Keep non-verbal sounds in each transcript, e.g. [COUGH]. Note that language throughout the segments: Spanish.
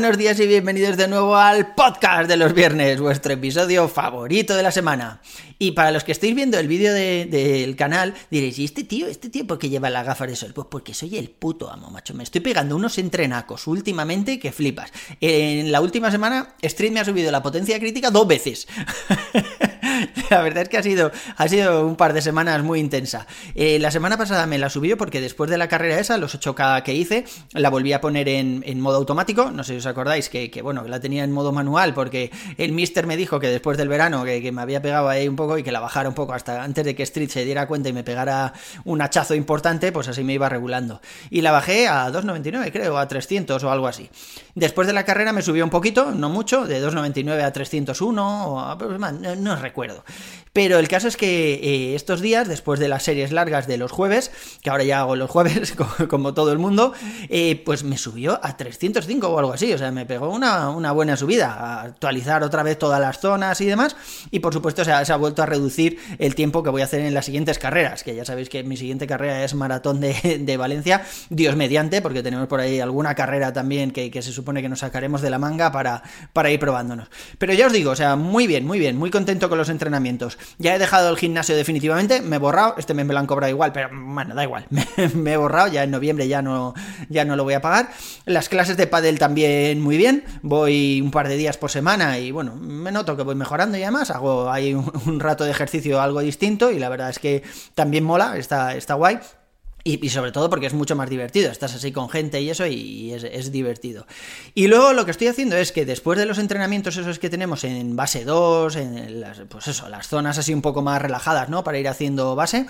buenos días y bienvenidos de nuevo al podcast de los viernes, vuestro episodio favorito de la semana. Y para los que estáis viendo el vídeo del canal, diréis, ¿y este tío, este tío por qué lleva las gafas de sol? Pues porque soy el puto amo, macho. Me estoy pegando unos entrenacos últimamente que flipas. En la última semana, Street me ha subido la potencia crítica dos veces. [LAUGHS] [LAUGHS] la verdad es que ha sido, ha sido un par de semanas muy intensa. Eh, la semana pasada me la subió porque después de la carrera esa, los 8K que hice, la volví a poner en, modo automático. No sé si os acordáis que, bueno, la tenía en modo manual porque el mister me dijo que después del verano que, que me había pegado ahí un poco y que la bajara un poco hasta antes de que Street se diera cuenta y me pegara un hachazo importante, pues así me iba regulando. Y la bajé a 2.99 creo, a 300 o algo así. Después de la carrera me subió un poquito, no mucho, de 2.99 a 301 o pues, no, recuerdo acuerdo. Pero el caso es que eh, estos días, después de las series largas de los jueves, que ahora ya hago los jueves [LAUGHS] como todo el mundo, eh, pues me subió a 305 o algo así. O sea, me pegó una, buena subida, actualizar otra vez todas las zonas y demás. Y por supuesto se ha, vuelto a reducir el tiempo que voy a hacer en las siguientes carreras, que ya sabéis que mi siguiente carrera es Maratón de, [LAUGHS] Valencia, Dios mediante, porque tenemos por ahí alguna carrera también que, se supone que nos sacaremos de la manga para, para ir probándonos. Pero ya os digo, o sea, muy bien, muy bien, muy contento con los entrenamientos. Ya he dejado el gimnasio definitivamente, me he borrado, este mes me lo han cobrado igual, pero bueno, da igual, [LAUGHS] me, he borrado, ya en noviembre ya no, ya no lo voy a pagar. Las clases de pádel también muy bien, voy un par de días por semana y bueno, me noto que voy mejorando y además hago ahí un, rato de ejercicio algo distinto y la verdad es que también mola, está, está guay. Y, sobre todo porque es mucho más divertido, estás así con gente y eso y es, divertido. Y luego lo que estoy haciendo es que después de los entrenamientos esos que tenemos en base 2, en las, pues eso, las zonas así un poco más relajadas, ¿no? Para ir haciendo base,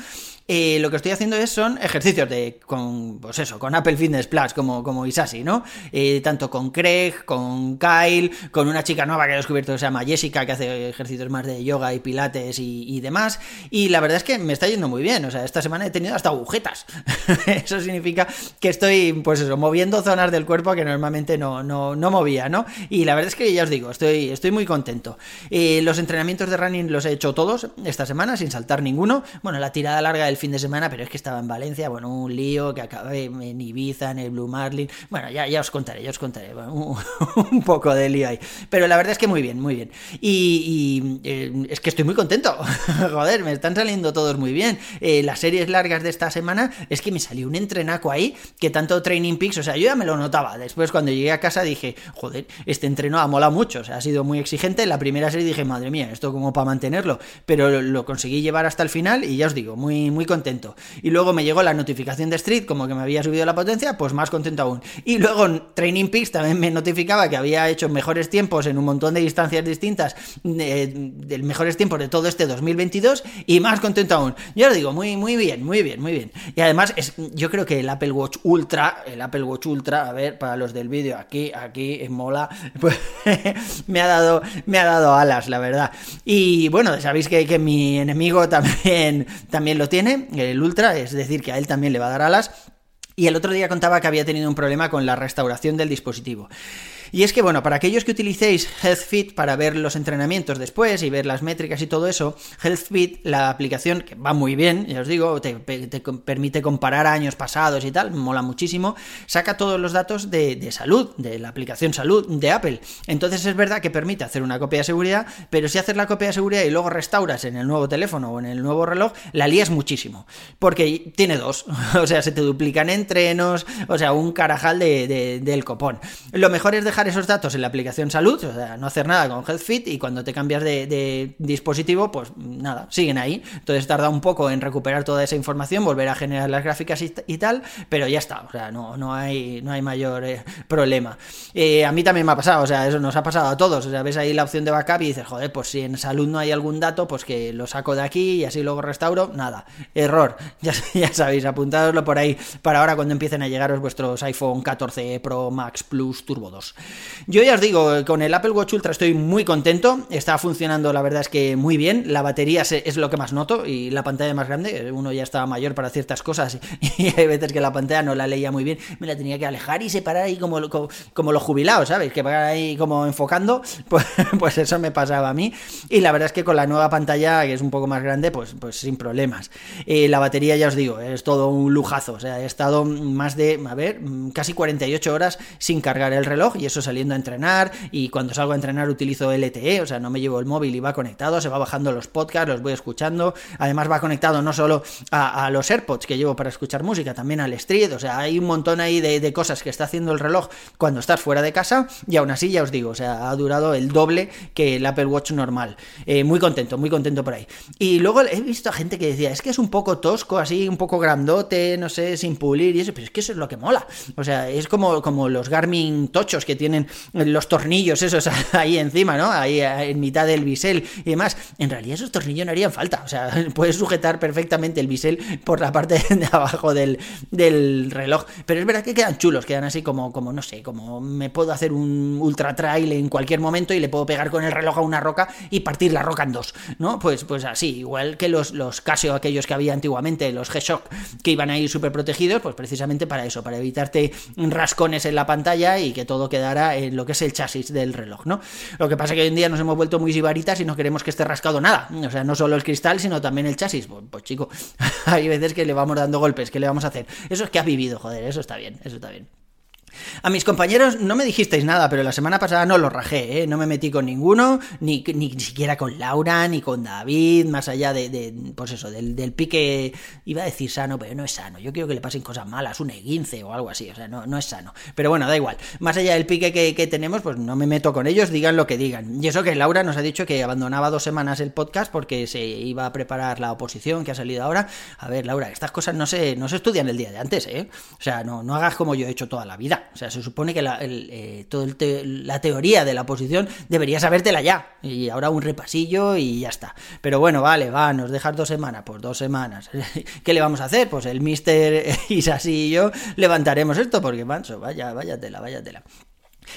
eh, lo que estoy haciendo es, son ejercicios de, con, pues eso, con Apple Fitness Plus, como, como Isasi, ¿no? Eh, tanto con Craig, con Kyle, con una chica nueva que he descubierto que se llama Jessica, que hace ejercicios más de yoga y pilates y, y demás. Y la verdad es que me está yendo muy bien, o sea, esta semana he tenido hasta agujetas. [LAUGHS] eso significa que estoy, pues eso, moviendo zonas del cuerpo que normalmente no, no, no movía, ¿no? Y la verdad es que ya os digo, estoy, estoy muy contento. Eh, los entrenamientos de running los he hecho todos esta semana, sin saltar ninguno. Bueno, la tirada larga del fin de semana, pero es que estaba en Valencia, bueno, un lío que acabé en Ibiza, en el Blue Marlin. Bueno, ya, ya os contaré, ya os contaré. [LAUGHS] un, poco de lío ahí. Pero la verdad es que muy bien, muy bien. Y, eh, es que estoy muy contento. [LAUGHS] Joder, me están saliendo todos muy bien. Eh, las series largas de esta semana es que me salió un entrenaco ahí que tanto Training Peaks, o sea, yo ya me lo notaba. Después cuando llegué a casa dije, joder, este entreno ha molado mucho, o sea, ha sido muy exigente. La primera serie dije, madre mía, esto como para mantenerlo, pero lo, conseguí llevar hasta el final y ya os digo, muy, muy contento. Y luego me llegó la notificación de Street, como que me había subido la potencia, pues más contento aún. Y luego Training Peaks también me notificaba que había hecho mejores tiempos en un montón de distancias distintas, de, mejores tiempos de todo este 2022 y más contento aún. Ya os digo, muy, muy bien, muy bien, muy bien. Y además es, yo creo que el Apple Watch Ultra, el Apple Watch Ultra, a ver, para los del vídeo, aquí, aquí, en mola, [LAUGHS] pues me ha dado, me ha dado alas, la verdad. Y bueno, sabéis que, que mi enemigo también, [LAUGHS] también lo tiene, el Ultra, es decir, que a él también le va a dar alas. Y el otro día contaba que había tenido un problema con la restauración del dispositivo. Y es que, bueno, para aquellos que utilicéis HealthFit para ver los entrenamientos después y ver las métricas y todo eso, HealthFit, la aplicación que va muy bien, ya os digo, te, permite comparar años pasados y tal, mola muchísimo, saca todos los datos de, salud, de la aplicación salud de Apple. Entonces es verdad que permite hacer una copia de seguridad, pero si haces la copia de seguridad y luego restauras en el nuevo teléfono o en el nuevo reloj, la lías muchísimo. Porque tiene dos, [LAUGHS] o sea, se te duplican entrenos, o sea, un carajal de, del copón. Lo mejor es dejar esos datos en la aplicación salud, o sea, no hacer nada con HealthFit y cuando te cambias de, dispositivo, pues nada, siguen ahí. Entonces tarda un poco en recuperar toda esa información, volver a generar las gráficas y, tal, pero ya está, o sea, no, no, hay, no hay mayor eh, problema. Eh, a mí también me ha pasado, o sea, eso nos ha pasado a todos, o sea, ves ahí la opción de backup y dices, joder, pues si en salud no hay algún dato, pues que lo saco de aquí y así luego restauro, nada, error, [LAUGHS] ya, ya sabéis, apuntadoslo por ahí para ahora cuando empiecen a llegaros vuestros iPhone 14 Pro Max Plus Turbo 2. Yo ya os digo, con el Apple Watch Ultra estoy muy contento, está funcionando la verdad es que muy bien, la batería es lo que más noto y la pantalla más grande, uno ya está mayor para ciertas cosas [LAUGHS] y hay veces que la pantalla no la leía muy bien, me la tenía que alejar y separar ahí como, como, los jubilados, ¿sabes? Que van ahí como enfocando, [LAUGHS] pues, pues, eso me pasaba a mí y la verdad es que con la nueva pantalla, que es un poco más grande, pues, pues sin problemas. Eh, la batería, ya os digo, es todo un lujazo, o sea, he estado más de, a ver, casi 48 horas sin cargar el reloj y eso saliendo entrenar y cuando salgo a entrenar utilizo LTE, o sea, no me llevo el móvil y va conectado, se va bajando los podcasts, los voy escuchando, además va conectado no solo a, los AirPods que llevo para escuchar música, también al Street, o sea, hay un montón ahí de, cosas que está haciendo el reloj cuando estás fuera de casa y aún así ya os digo, o sea, ha durado el doble que el Apple Watch normal. Eh, muy contento, muy contento por ahí. Y luego he visto a gente que decía, es que es un poco tosco, así, un poco grandote, no sé, sin pulir y eso, pero es que eso es lo que mola. O sea, es como, como los Garmin tochos que tienen los tornillos esos [LAUGHS] ahí encima, ¿no? Ahí en mitad del bisel y demás. En realidad esos tornillos no harían falta. O sea, [LAUGHS] puedes sujetar perfectamente el bisel por la parte [LAUGHS] de abajo del, reloj. Pero es verdad que quedan chulos, quedan así como, como, no sé, como me puedo hacer un ultra trail en cualquier momento y le puedo pegar con el reloj a una roca y partir la roca en dos, ¿no? Pues, pues así, igual que los, los Casio, aquellos que había antiguamente, los G-Shock, que iban a ir súper protegidos, pues precisamente para eso, para evitarte rascones en la pantalla y que todo quedara en lo que es el chasis del reloj, ¿no? Lo que pasa es que hoy en día nos hemos vuelto muy sibaritas y no queremos que esté rascado nada. O sea, no solo el cristal, sino también el chasis. Pues, pues chico, [LAUGHS] hay veces que le vamos dando golpes, ¿qué le vamos a hacer? Eso es que ha vivido, joder, eso está bien, eso está bien. A mis compañeros no me dijisteis nada, pero la semana pasada no los rajé, ¿eh? no me metí con ninguno, ni, ni, siquiera con Laura, ni con David, más allá de, pues eso, del, del, pique, iba a decir sano, pero no es sano, yo quiero que le pasen cosas malas, un eguince o algo así, o sea, no, no es sano. Pero bueno, da igual, más allá del pique que, que, tenemos, pues no me meto con ellos, digan lo que digan. Y eso que Laura nos ha dicho que abandonaba dos semanas el podcast porque se iba a preparar la oposición que ha salido ahora. A ver, Laura, estas cosas no se, no se estudian el día de antes, ¿eh? O sea, no, no hagas como yo he hecho toda la vida. O sea, se supone que la, eh, la teoría de la posición deberías sabértela ya. Y ahora un repasillo y ya está. Pero bueno, vale, va, nos dejas dos semanas, pues dos semanas. [LAUGHS] ¿Qué le vamos a hacer? Pues el mister [LAUGHS] Isasi y yo levantaremos esto porque, manso, vaya, vaya tela, vaya tela.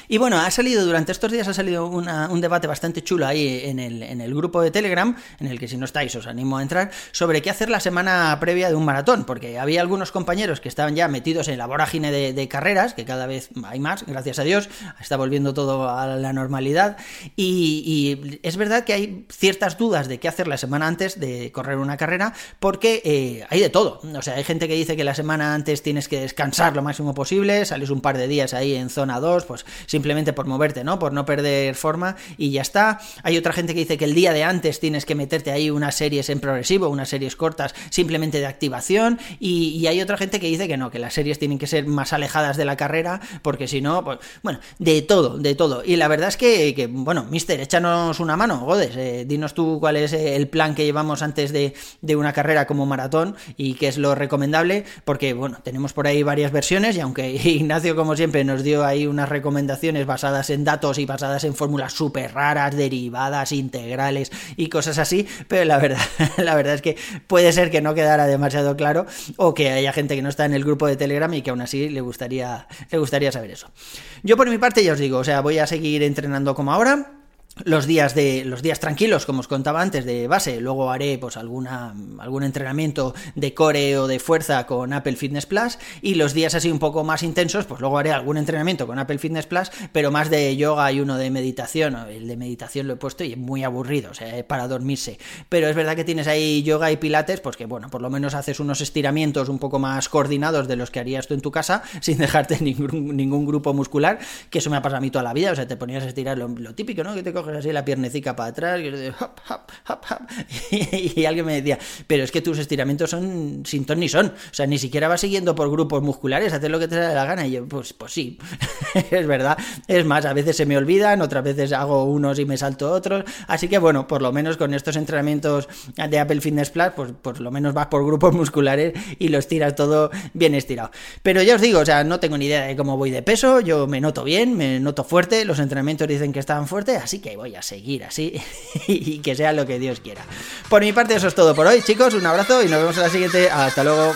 Y bueno, ha salido durante estos días ha salido un debate bastante chulo ahí en el, en el, grupo de Telegram, en el que si no estáis os animo a entrar, sobre qué hacer la semana previa de un maratón, porque había algunos compañeros que estaban ya metidos en la vorágine de, carreras, que cada vez hay más, gracias a Dios, está volviendo todo a la normalidad, y, es verdad que hay ciertas dudas de qué hacer la semana antes de correr una carrera, porque eh, hay de todo, o sea, hay gente que dice que la semana antes tienes que descansar lo máximo posible, sales un par de días ahí en zona 2, pues simplemente por moverte, ¿no? Por no perder forma y ya está. Hay otra gente que dice que el día de antes tienes que meterte ahí unas series en progresivo, unas series cortas simplemente de activación y, hay otra gente que dice que no, que las series tienen que ser más alejadas de la carrera porque si no, pues bueno, de todo, de todo. Y la verdad es que, bueno, mister, échanos una mano, Godes, eh, dinos tú cuál es el plan que llevamos antes de, de una carrera como maratón y qué es lo recomendable, porque bueno, tenemos por ahí varias versiones y aunque [LAUGHS] Ignacio como siempre nos dio ahí unas recomendaciones basadas en datos y basadas en fórmulas súper raras, derivadas, integrales y cosas así, pero la verdad, [LAUGHS] la verdad es que puede ser que no quedara demasiado claro o que haya gente que no está en el grupo de Telegram y que aún así le gustaría, le gustaría saber eso. Yo por mi parte ya os digo, o sea, voy a seguir entrenando como ahora los días de los días tranquilos como os contaba antes de base. Luego haré pues alguna algún entrenamiento de core o de fuerza con Apple Fitness Plus. Y los días así un poco más intensos pues luego haré algún entrenamiento con Apple Fitness Plus pero más de yoga y uno de meditación. El de meditación lo he puesto y es muy aburrido o sea para dormirse. Pero es verdad que tienes ahí yoga y pilates pues que bueno por lo menos haces unos estiramientos un poco más coordinados de los que harías tú en tu casa [LAUGHS] sin dejarte ningún, ningún grupo muscular que eso me ha pasado a mí toda la vida. O sea te ponías a estirar lo, típico no que te coges así la piernecica para atrás [LAUGHS] y, alguien me decía, pero es que tus estiramientos son sin ton ni son, o sea, ni siquiera vas siguiendo por grupos musculares, hacer lo que te da la gana. Y yo, pues, pues sí, [LAUGHS] es verdad. Es más, a veces se me olvidan, otras veces hago unos y me salto otros. Así que bueno, por lo menos con estos entrenamientos de Apple Fitness Plus, pues por lo menos vas por grupos musculares y los tiras todo bien estirado. Pero ya os digo, o sea, no tengo ni idea de cómo voy de peso, yo me noto bien, me noto fuerte, los entrenamientos dicen que están fuertes, así voy a seguir así [LAUGHS] y que sea lo que Dios quiera. Por mi parte eso es todo por hoy, chicos, un abrazo y nos vemos en la siguiente. Hasta luego.